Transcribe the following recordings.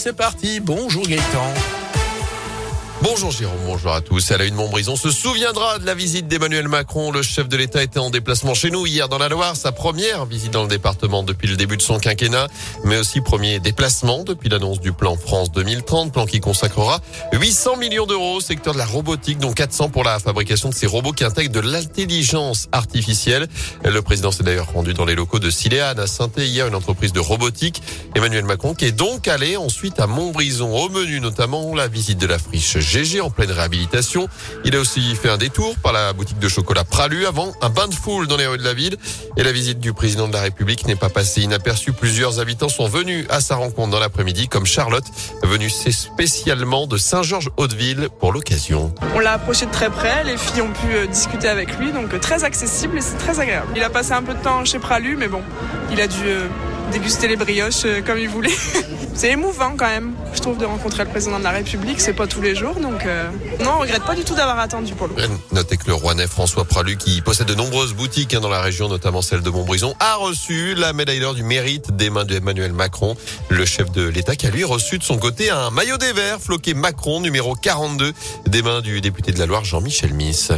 C'est parti, bonjour Gaëtan. Bonjour Jérôme, bonjour à tous. À la une Montbrison se souviendra de la visite d'Emmanuel Macron. Le chef de l'État était en déplacement chez nous hier dans la Loire. Sa première visite dans le département depuis le début de son quinquennat, mais aussi premier déplacement depuis l'annonce du plan France 2030, plan qui consacrera 800 millions d'euros au secteur de la robotique, dont 400 pour la fabrication de ces robots qui intègrent de l'intelligence artificielle. Le président s'est d'ailleurs rendu dans les locaux de Siléane à saint hier, une entreprise de robotique. Emmanuel Macron qui est donc allé ensuite à Montbrison, au menu notamment la visite de la friche GG en pleine réhabilitation. Il a aussi fait un détour par la boutique de chocolat Pralu avant un bain de foule dans les rues de la ville. Et la visite du président de la République n'est pas passée inaperçue. Plusieurs habitants sont venus à sa rencontre dans l'après-midi, comme Charlotte, venue spécialement de Saint-Georges-Hauteville pour l'occasion. On l'a approché de très près, les filles ont pu euh, discuter avec lui, donc euh, très accessible et c'est très agréable. Il a passé un peu de temps chez Pralu, mais bon, il a dû euh, déguster les brioches comme il voulait. c'est émouvant quand même, de rencontrer le président de la République. C'est pas tous les jours, donc euh... non, on regrette pas du tout d'avoir attendu pour. Notez que le Rouennais François Pralu, qui possède de nombreuses boutiques hein, dans la région, notamment celle de Montbrison, a reçu la médaille d'or du mérite des mains d'Emmanuel Macron, le chef de l'État, qui a lui reçu de son côté un maillot des Verts floqué Macron numéro 42 des mains du député de la Loire Jean-Michel Miss.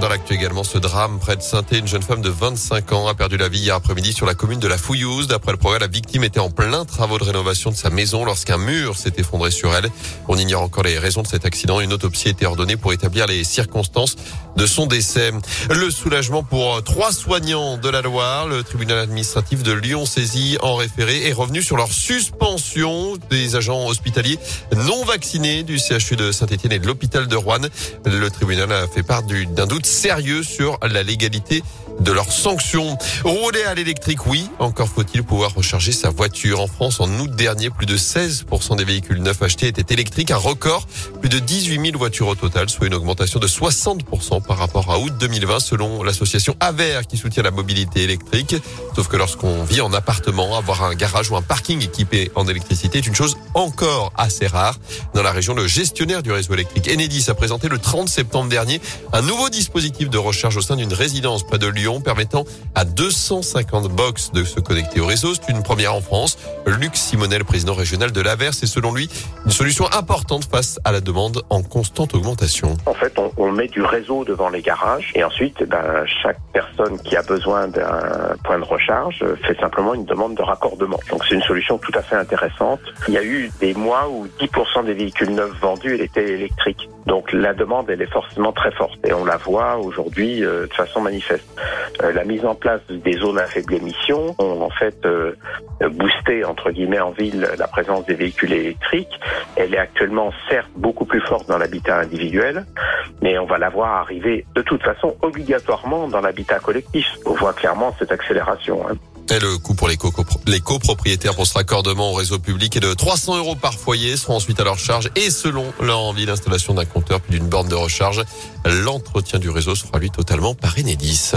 Dans l'actu également, ce drame près de saint une jeune femme de 25 ans a perdu la vie hier après-midi sur la commune de la Fouillouse. D'après le progrès, la victime était en plein travaux de rénovation de sa maison lorsqu'un mur s'est effondré sur elle. On ignore encore les raisons de cet accident. Une autopsie a été ordonnée pour établir les circonstances de son décès. Le soulagement pour trois soignants de la Loire. Le tribunal administratif de Lyon saisi en référé est revenu sur leur suspension des agents hospitaliers non vaccinés du CHU de Saint-Etienne et de l'hôpital de Rouen. Le tribunal a fait part d'un doute sérieux sur la légalité de leurs sanctions. Rouler à l'électrique, oui, encore faut-il pouvoir recharger sa voiture. En France, en août dernier, plus de 16% des véhicules neufs achetés étaient électriques, un record, plus de 18 000 voitures au total, soit une augmentation de 60% par rapport à août 2020, selon l'association Aver qui soutient la mobilité électrique. Sauf que lorsqu'on vit en appartement, avoir un garage ou un parking équipé en électricité est une chose encore assez rare. Dans la région, le gestionnaire du réseau électrique Enedis a présenté le 30 septembre dernier un nouveau dispositif de recharge au sein d'une résidence près de Lyon permettant à 250 box de se connecter au réseau. C'est une première en France. Luc Simonel, président régional de l'Aver, c'est selon lui une solution importante face à la demande en constante augmentation. En fait, on, met du réseau devant les garages et ensuite, ben, chaque personne qui a besoin d'un point de recharge fait simplement une demande de raccordement. Donc c'est une solution tout à fait intéressante. Il y a eu des mois où 10% des véhicules neufs vendus étaient électriques. Donc la demande, elle est forcément très forte et on la voit aujourd'hui euh, de façon manifeste. Euh, la mise en place des zones à faible émission ont en fait euh, boosté entre guillemets en ville la présence des véhicules électriques. Elle est actuellement certes beaucoup plus forte dans l'habitat individuel, mais on va la voir arriver de toute façon obligatoirement dans l'habitat collectif. On voit clairement cette accélération. Hein. Et le coût pour les, co les copropriétaires pour ce raccordement au réseau public est de 300 euros par foyer, seront ensuite à leur charge et selon leur envie l'installation d'un compteur puis d'une borne de recharge. L'entretien du réseau sera lui totalement par Enedis.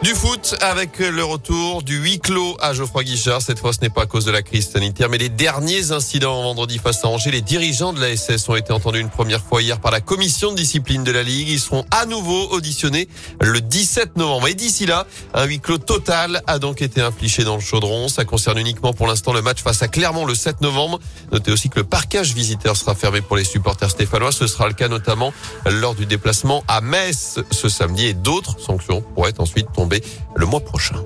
Du foot avec le retour du huis clos à Geoffroy Guichard. Cette fois, ce n'est pas à cause de la crise sanitaire, mais les derniers incidents vendredi face à Angers. Les dirigeants de la SS ont été entendus une première fois hier par la commission de discipline de la Ligue. Ils seront à nouveau auditionnés le 17 novembre. Et d'ici là, un huis clos total a donc été infligé dans le chaudron. Ça concerne uniquement pour l'instant le match face à Clermont le 7 novembre. Notez aussi que le parcage visiteur sera fermé pour les supporters stéphanois. Ce sera le cas notamment lors du déplacement à Metz ce samedi et d'autres sanctions pourraient ensuite le mois prochain.